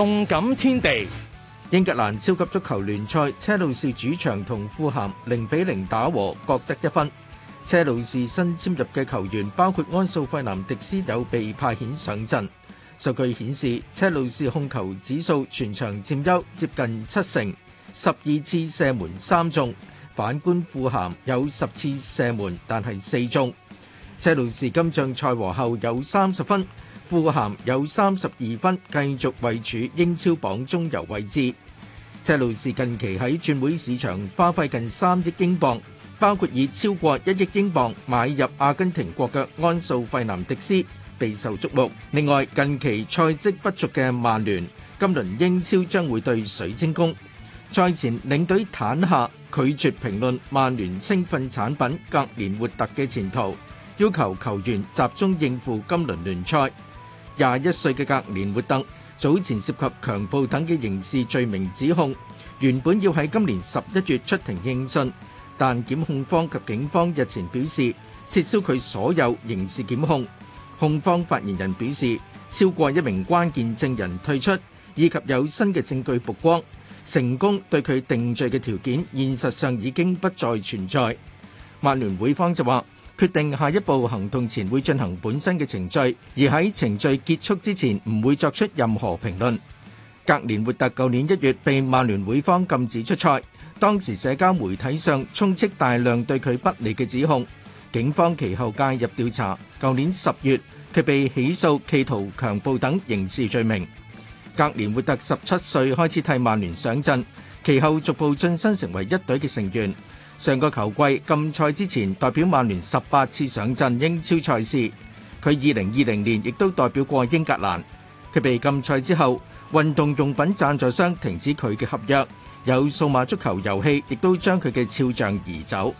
动感天地，英格兰超级足球联赛，车路士主场同富咸零比零打和，各得一分。车路士新签入嘅球员包括安素费南迪斯有被派遣上阵。数据显示，车路士控球指数全场占优，接近七成，十二次射门三中。反观富咸有十次射门，但系四中。车路士今仗赛和后有三十分。富咸有三十二分，繼續位處英超榜中游位置。車路士近期喺轉會市場花費近三億英镑，包括以超過一億英镑買入阿根廷國脚安素費南迪斯，備受瞩目。另外，近期賽績不俗嘅曼聯今輪英超將會對水晶宫。賽前領隊坦下拒絕評論曼聯青训產品隔年活特嘅前途，要求球員集中應付今輪聯賽。廿一歲嘅格年活特早前涉及強暴等嘅刑事罪名指控，原本要喺今年十一月出庭認讯，但檢控方及警方日前表示撤銷佢所有刑事檢控。控方發言人表示，超過一名關鍵證人退出，以及有新嘅證據曝光，成功對佢定罪嘅條件現實上已經不再存在。曼聯會方就話。決定下一步行動前會進行本身嘅程序，而喺程序結束之前唔會作出任何評論。格連活特舊年一月被曼聯會方禁止出賽，當時社交媒體上充斥大量對佢不利嘅指控，警方其後介入調查。舊年十月，佢被起訴企圖強暴等刑事罪名。隔年活特十七岁开始替曼联上阵，其后逐步晋身成为一队嘅成员。上个球季禁赛之前，代表曼联十八次上阵英超赛事。佢二零二零年亦都代表过英格兰。佢被禁赛之后，运动用品赞助商停止佢嘅合约，有数码足球游戏亦都将佢嘅肖像移走。